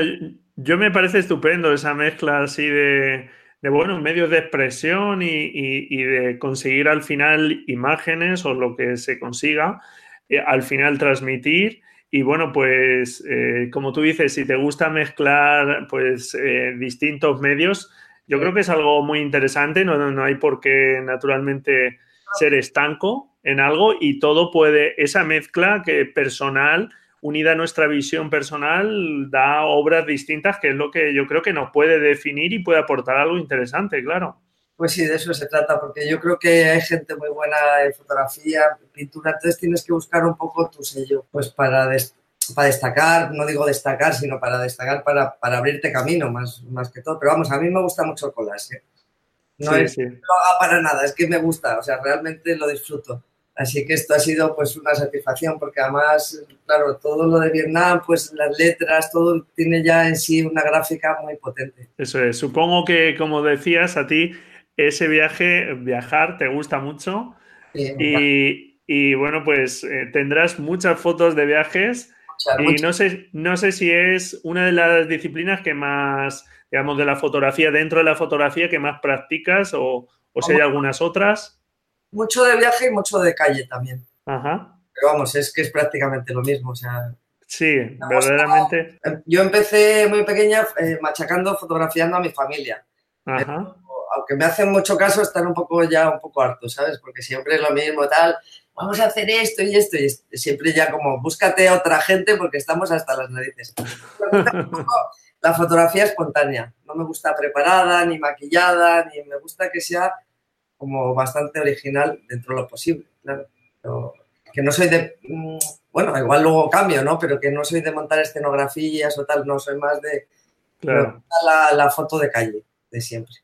yo me parece estupendo esa mezcla así de, de bueno, medios de expresión y, de conseguir al final imágenes o lo que se consiga, eh, al final transmitir y bueno, pues eh, como tú dices, si te gusta mezclar pues eh, distintos medios, yo creo que es algo muy interesante, no, no, hay por qué naturalmente ser estanco en algo y todo puede, esa mezcla que personal, unida a nuestra visión personal, da obras distintas, que es lo que yo creo que nos puede definir y puede aportar algo interesante, claro. Pues sí, de eso se trata, porque yo creo que hay gente muy buena en fotografía, pintura, entonces tienes que buscar un poco tu sello, pues para, para destacar, no digo destacar, sino para destacar, para, para, abrirte camino más, más que todo. Pero vamos, a mí me gusta mucho el collage. ¿eh? No es que lo haga para nada, es que me gusta, o sea, realmente lo disfruto. Así que esto ha sido pues una satisfacción porque además, claro, todo lo de Vietnam, pues las letras, todo tiene ya en sí una gráfica muy potente. Eso es. Supongo que, como decías, a ti ese viaje, viajar, te gusta mucho. y, bueno, pues eh, tendrás muchas fotos de viajes. y no sé, no sé si es una de las disciplinas que más, digamos, de la fotografía, dentro de la fotografía, que más practicas o, o si hay algunas otras. Mucho de viaje y mucho de calle también. Ajá. Pero vamos, es que es prácticamente lo mismo. O sea, sí, verdaderamente. Yo empecé muy pequeña eh, machacando, fotografiando a mi familia. Ajá aunque me hacen mucho caso, están un poco ya un poco hartos, ¿sabes? Porque siempre es lo mismo, tal, vamos a hacer esto y esto, y siempre ya como, búscate a otra gente porque estamos hasta las narices. [laughs] La fotografía espontánea, no me gusta preparada, ni maquillada, ni me gusta que sea como bastante original dentro de lo posible, claro. que no soy de, mm, bueno, igual luego cambio, ¿no? Pero que no soy de montar escenografías o tal, no, soy más de la, la foto de calle, de siempre.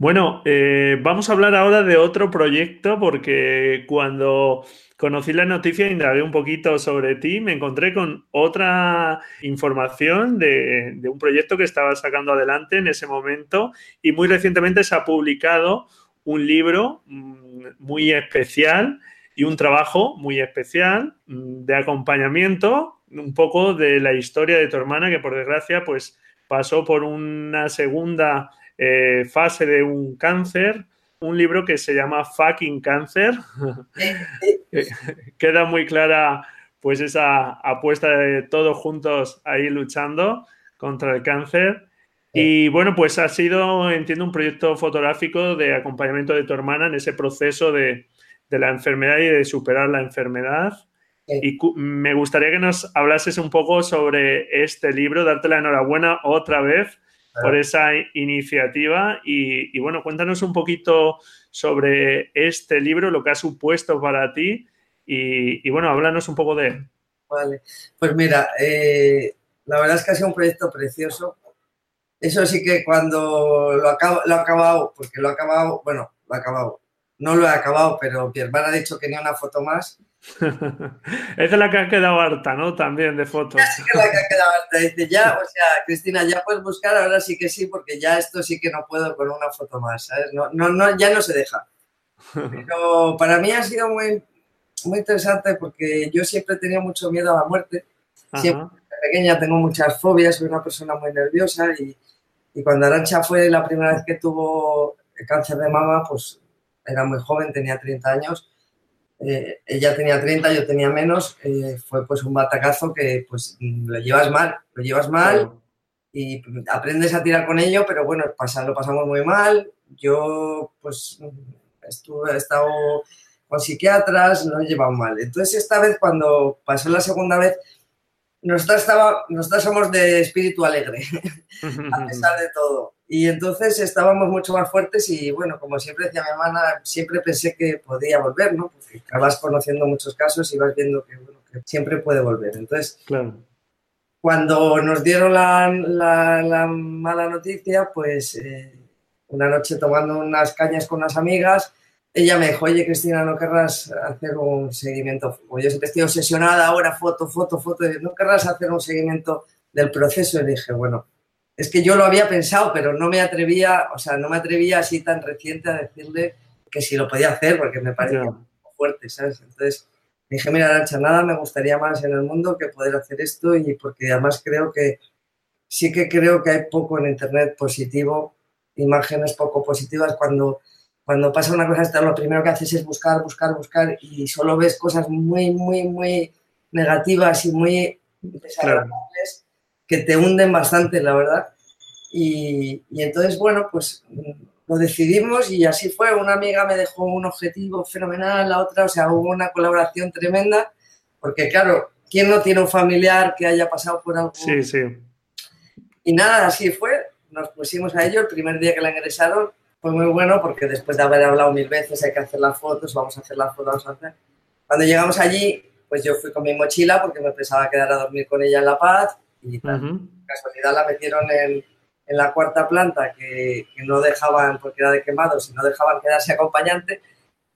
Bueno, eh, vamos a hablar ahora de otro proyecto porque cuando conocí la noticia e indagué un poquito sobre ti, me encontré con otra información de, un proyecto que estaba sacando adelante en ese momento y muy recientemente se ha publicado un libro mm, muy especial y un trabajo muy especial mm, de acompañamiento un poco de la historia de tu hermana que por desgracia pues pasó por una segunda eh, fase de un cáncer, un libro que se llama Fucking Cáncer. [laughs] Queda muy clara pues esa apuesta de todos juntos ahí luchando contra el cáncer. Y bueno, pues ha sido, entiendo, un proyecto fotográfico de acompañamiento de tu hermana en ese proceso de, de la enfermedad y de superar la enfermedad. Y me gustaría que nos hablases un poco sobre este libro, darte la enhorabuena otra vez por esa iniciativa. Y, bueno, cuéntanos un poquito sobre este libro, lo que ha supuesto para ti y, bueno, háblanos un poco de él. Vale, pues mira, eh, la verdad es que ha sido un proyecto precioso. Eso sí que cuando lo, acabo, lo he acabado, porque lo he acabado, bueno, lo he acabado, no lo he acabado, pero mi hermana ha dicho que ni una foto más [laughs] Esa es la que ha quedado harta, ¿no? También de fotos. [laughs] Sí que la que ha quedado harta. Dice, ya, o sea, Cristina, ya puedes buscar, ahora sí que sí, porque ya esto sí que no puedo con una foto más, ¿sabes? No, no, no ya no se deja. Pero para mí ha sido muy, muy interesante porque yo siempre he tenido mucho miedo a la muerte. Siempre, pequeña, tengo muchas fobias, soy una persona muy nerviosa y, y cuando Arancha fue la primera vez que tuvo cáncer de mama, pues era muy joven, tenía 30 años eh, ella tenía 30, yo tenía menos, eh, fue pues un batacazo que pues lo llevas mal, lo llevas mal y aprendes a tirar con ello, pero bueno, lo pasamos muy mal. Yo pues estuve, he estado con psiquiatras, lo he llevado mal. Entonces esta vez cuando pasó la segunda vez, nosotros, estaba, nosotros somos de espíritu alegre, [laughs] a pesar de todo. Y entonces estábamos mucho más fuertes y bueno, como siempre decía mi hermana, siempre pensé que podía volver, ¿no? Porque vas conociendo muchos casos y vas viendo que, siempre puede volver. Entonces, claro. cuando nos dieron la, la, mala noticia, pues eh, una noche tomando unas cañas con unas amigas, ella me dijo, oye Cristina, ¿no querrás hacer un seguimiento? O yo siempre estoy obsesionada ahora, foto, foto, foto, ¿no querrás hacer un seguimiento del proceso? Y dije, bueno, es que yo lo había pensado, pero no me atrevía, o sea, no me atrevía así tan reciente a decirle que si lo podía hacer, porque me parecía fuerte, ¿sabes? Entonces dije, mira, Arancha, nada me gustaría más en el mundo que poder hacer esto y porque además creo que sí que creo que hay poco en Internet positivo, imágenes poco positivas. Cuando cuando pasa una cosa esta, lo primero que haces es buscar, buscar, buscar y solo ves cosas muy, muy, muy negativas y muy desagradables que te hunden bastante, la verdad. Y, y, entonces, bueno, pues lo decidimos y así fue. Una amiga me dejó un objetivo fenomenal, la otra, o sea, hubo una colaboración tremenda, porque claro, ¿quién no tiene un familiar que haya pasado por algo? Sí, sí. Y nada, así fue. Nos pusimos a ello el primer día que la ingresaron fue muy bueno porque después de haber hablado mil veces hay que hacer las fotos, vamos a hacer las fotos, vamos a hacer. Cuando llegamos allí, pues yo fui con mi mochila porque me pensaba quedar a dormir con ella en La Paz y casualidad la metieron en, en la cuarta planta que, que, no dejaban, porque era de quemados, y no dejaban quedarse acompañante.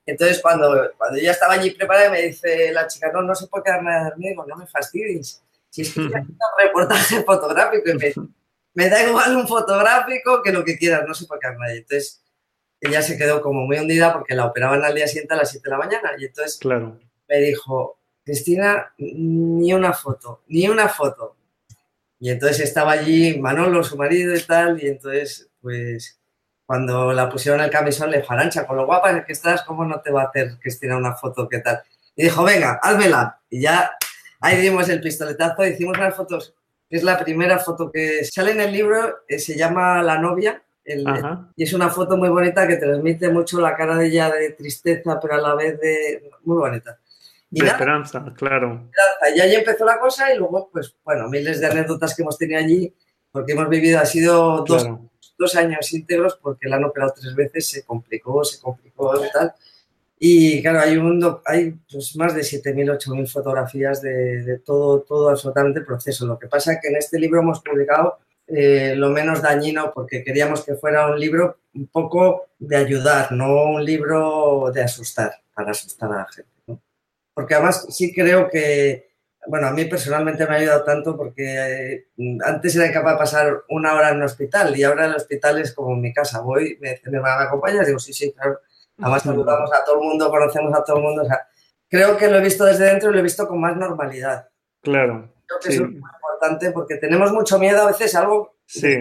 Entonces, cuando, cuando ya estaba allí preparada, me dice la chica, no, no se puede quedar nada dormir, no me fastidies. Si es que [laughs] un reportaje fotográfico y me me da igual un fotográfico que lo que quieras, no sé por qué nadie. Entonces, ella se quedó como muy hundida porque la operaban al día siguiente a las 7 de la mañana. Y entonces claro. me dijo, Cristina, ni una foto, ni una foto. Y entonces estaba allí Manolo, su marido y tal, y entonces, pues, cuando la pusieron el camisón, le dijo, Arancha, con lo guapa que estás, ¿cómo no te va a hacer Cristina una foto? ¿Qué tal? Y dijo, venga, házmela. Y ya ahí dimos el pistoletazo, hicimos unas fotos es la primera foto que sale en el libro, eh, se llama La novia, y es una foto muy bonita que transmite mucho la cara de ella de tristeza, pero a la vez de muy bonita. Y de esperanza, claro. Y ahí empezó la cosa y luego, pues, bueno, miles de anécdotas que hemos tenido allí, porque hemos vivido, ha sido dos, dos años íntegros, porque la han operado tres veces, se complicó, se complicó y tal. Y claro, hay, un, hay pues, más de 7.000, 8.000 fotografías de, de, todo, todo absolutamente el proceso. Lo que pasa es que en este libro hemos publicado eh, lo menos dañino porque queríamos que fuera un libro un poco de ayudar, no un libro de asustar, para asustar a la gente. Porque además sí creo que, bueno, a mí personalmente me ha ayudado tanto porque eh, antes era incapaz de pasar una hora en un hospital y ahora el hospital es como mi casa. Voy, me dice, ¿me acompañas? Digo, sí, sí, claro Además saludamos a todo el mundo, conocemos a todo el mundo. O sea, creo que lo he visto desde dentro y lo he visto con más normalidad. Claro. Creo que es muy importante porque tenemos mucho miedo a veces a algo sí.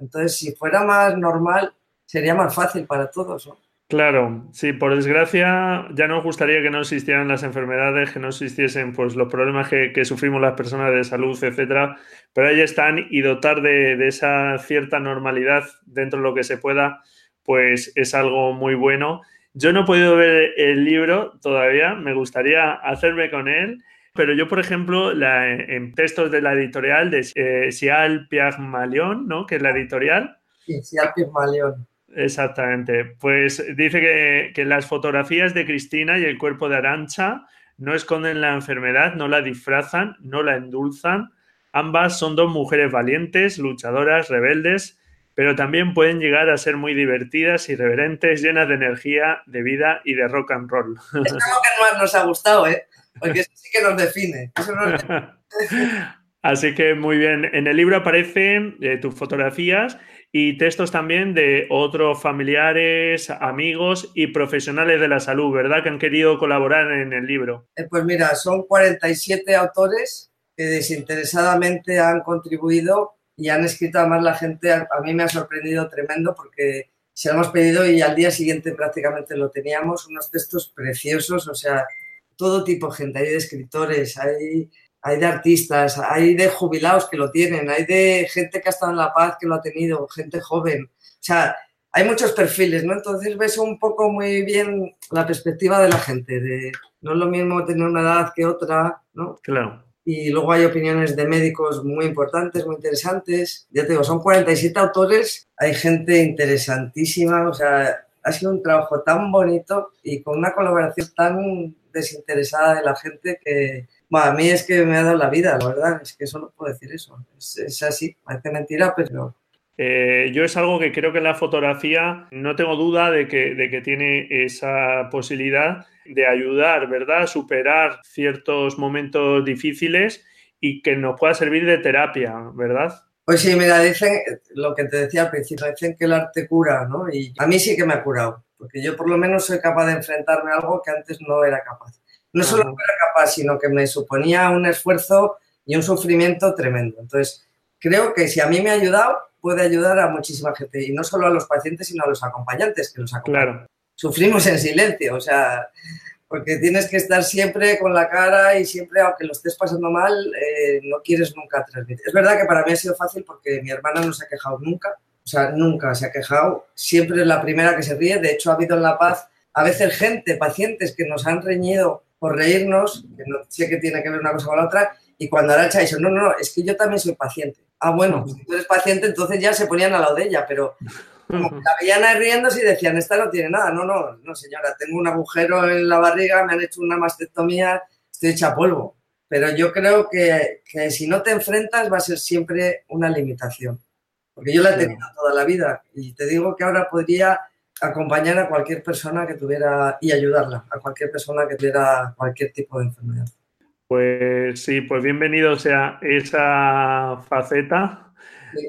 Entonces, si fuera más normal, sería más fácil para todos. ¿no? Claro, sí, por desgracia ya nos gustaría que no existieran las enfermedades, que no existiesen pues, los problemas que, que sufrimos las personas de salud, etcétera, pero ahí están y dotar de, de esa cierta normalidad dentro de lo que se pueda pues es algo muy bueno. Yo no he podido ver el libro todavía, me gustaría hacerme con él, pero yo, por ejemplo, en textos de la editorial de eh, Sial Pierre ¿no? Que es la editorial. Sí, Sial Exactamente. Pues dice que, que las fotografías de Cristina y el cuerpo de Arancha no esconden la enfermedad, no la disfrazan, no la endulzan. Ambas son dos mujeres valientes, luchadoras, rebeldes, pero también pueden llegar a ser muy divertidas, irreverentes, llenas de energía, de vida y de rock and roll. Es algo que más nos ha gustado, ¿eh? Porque eso sí que nos define. [laughs] Así que muy bien. En el libro aparecen eh, tus fotografías y textos también de otros familiares, amigos y profesionales de la salud, ¿verdad? Que han querido colaborar en el libro. Eh, pues mira, son 47 autores que desinteresadamente han contribuido y han escrito además la gente, a, mí me ha sorprendido tremendo porque se lo hemos pedido y al día siguiente prácticamente lo teníamos, unos textos preciosos, o sea, todo tipo de gente, hay de escritores, hay, hay de artistas, hay de jubilados que lo tienen, hay de gente que ha estado en La Paz que lo ha tenido, gente joven, o sea, hay muchos perfiles, ¿no? Entonces ves un poco muy bien la perspectiva de la gente, de no es lo mismo tener una edad que otra, ¿no? Claro. y luego hay opiniones de médicos muy importantes, muy interesantes. Ya te digo, son 47 autores, hay gente interesantísima, o sea, ha sido un trabajo tan bonito y con una colaboración tan desinteresada de la gente que, bueno, a mí es que me ha dado la vida, la verdad, es que solo puedo decir eso. Es, es así, parece mentira, pero eh, yo es algo que creo que la fotografía no tengo duda de que, de que tiene esa posibilidad de ayudar, ¿verdad?, a superar ciertos momentos difíciles y que nos pueda servir de terapia, ¿verdad? Pues sí, mira, dicen lo que te decía al principio, dicen que el arte cura, ¿no? Y a mí sí que me ha curado, porque yo por lo menos soy capaz de enfrentarme a algo que antes no era capaz. No solo no era capaz, sino que me suponía un esfuerzo y un sufrimiento tremendo. Entonces, creo que si a mí me ha ayudado, puede ayudar a muchísima gente, y no solo a los pacientes, sino a los acompañantes que los acompañan. Claro. Sufrimos en silencio, o sea, porque tienes que estar siempre con la cara y siempre, aunque lo estés pasando mal, eh, no quieres nunca transmitir. Es verdad que para mí ha sido fácil porque mi hermana no se ha quejado nunca, o sea, nunca se ha quejado, siempre es la primera que se ríe, de hecho ha habido en La Paz a veces gente, pacientes que nos han reñido por reírnos, que no sé qué tiene que ver una cosa con la otra, y cuando Aracha dice, no, no, no, es que yo también soy paciente ah, bueno, si tú eres paciente, entonces ya se ponían al lado de ella, pero como la veían ahí riéndose y decían, esta no tiene nada. No, no, no, señora, tengo un agujero en la barriga, me han hecho una mastectomía, estoy hecha polvo. Pero yo creo que, que si no te enfrentas va a ser siempre una limitación. Porque yo la he tenido toda la vida y te digo que ahora podría acompañar a cualquier persona que tuviera y ayudarla, a cualquier persona que tuviera cualquier tipo de enfermedad. Pues sí, pues bienvenido sea esa faceta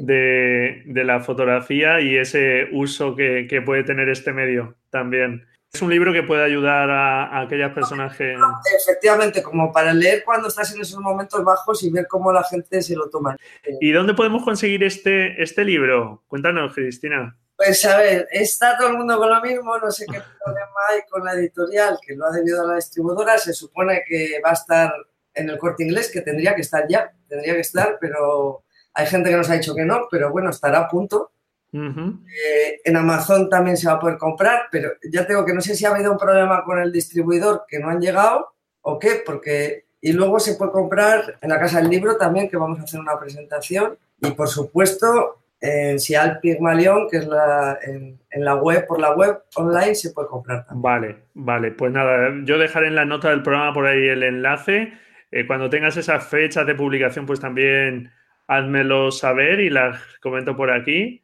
de, la fotografía y ese uso que, puede tener este medio también. Es un libro que puede ayudar a, aquellas personas que... Efectivamente, como para leer cuando estás en esos momentos bajos y ver cómo la gente se lo toma. ¿Y dónde podemos conseguir este, este libro? Cuéntanos, Cristina. Pues a ver, está todo el mundo con lo mismo, no sé qué problema hay con la editorial que lo ha debido a la distribuidora, se supone que va a estar en el corte inglés, que tendría que estar ya, tendría que estar, pero hay gente que nos ha dicho que no, pero bueno, estará a punto. Eh, en Amazon también se va a poder comprar, pero ya tengo que no sé si ha habido un problema con el distribuidor que no han llegado o qué, porque... Y luego se puede comprar en la Casa del Libro también, que vamos a hacer una presentación. Y por supuesto, en Sial Pigmalión, que es la, en, la web, por la web online, se puede comprar también. Vale, vale. Pues nada, yo dejaré en la nota del programa por ahí el enlace. Eh, cuando tengas esas fechas de publicación, pues también házmelo saber y las comento por aquí.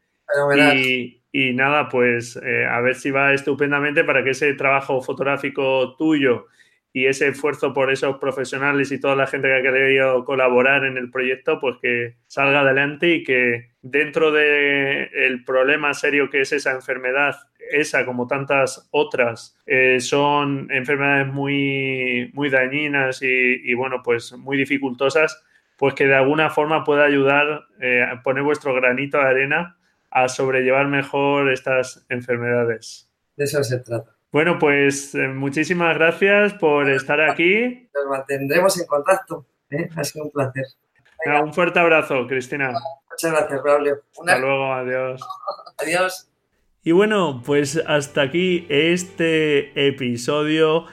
Y, y, nada, pues eh, a ver si va estupendamente para que ese trabajo fotográfico tuyo y ese esfuerzo por esos profesionales y toda la gente que ha querido colaborar en el proyecto, pues que salga adelante y que dentro del el problema serio que es esa enfermedad, esa como tantas otras, eh, son enfermedades muy, muy dañinas y, bueno, pues muy dificultosas, pues que de alguna forma pueda ayudar eh, a poner vuestro granito de arena a sobrellevar mejor estas enfermedades. De eso se trata. Bueno, pues eh, muchísimas gracias por estar aquí. Nos mantendremos en contacto. ¿eh? Ha sido un placer. un fuerte abrazo, Cristina. Muchas gracias, Braulio. Hasta luego, adiós. adiós. Y bueno, pues hasta aquí este episodio.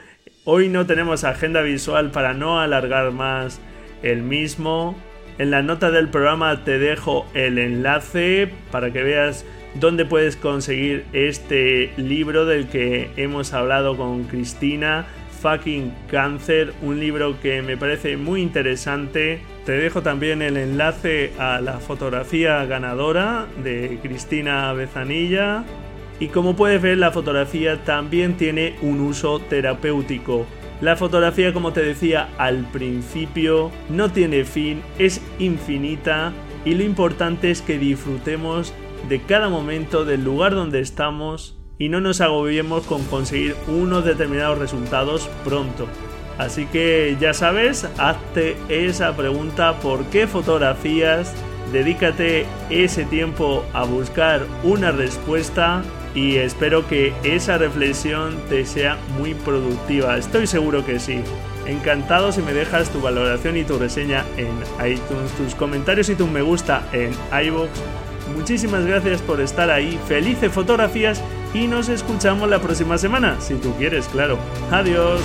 Hoy no tenemos agenda visual para no alargar más el mismo. En la nota del programa te dejo el enlace para que veas dónde puedes conseguir este libro del que hemos hablado con Cristina, Fucking Cancer, un libro que me parece muy interesante. Te dejo también el enlace a la fotografía ganadora de Cristina Bezanilla. Y como puedes ver, la fotografía también tiene un uso terapéutico. La fotografía, como te decía al principio, no tiene fin, es infinita y lo importante es que disfrutemos de cada momento del lugar donde estamos y no nos agobiemos con conseguir unos determinados resultados pronto. Así que ya sabes, hazte esa pregunta, ¿por qué fotografías? Dedícate ese tiempo a buscar una respuesta y espero que esa reflexión te sea muy productiva. Estoy seguro que sí. Encantado si me dejas tu valoración y tu reseña en iTunes, tus comentarios y tu me gusta en iVoox Muchísimas gracias por estar ahí, felices fotografías y nos escuchamos la próxima semana, si tú quieres, claro. Adiós.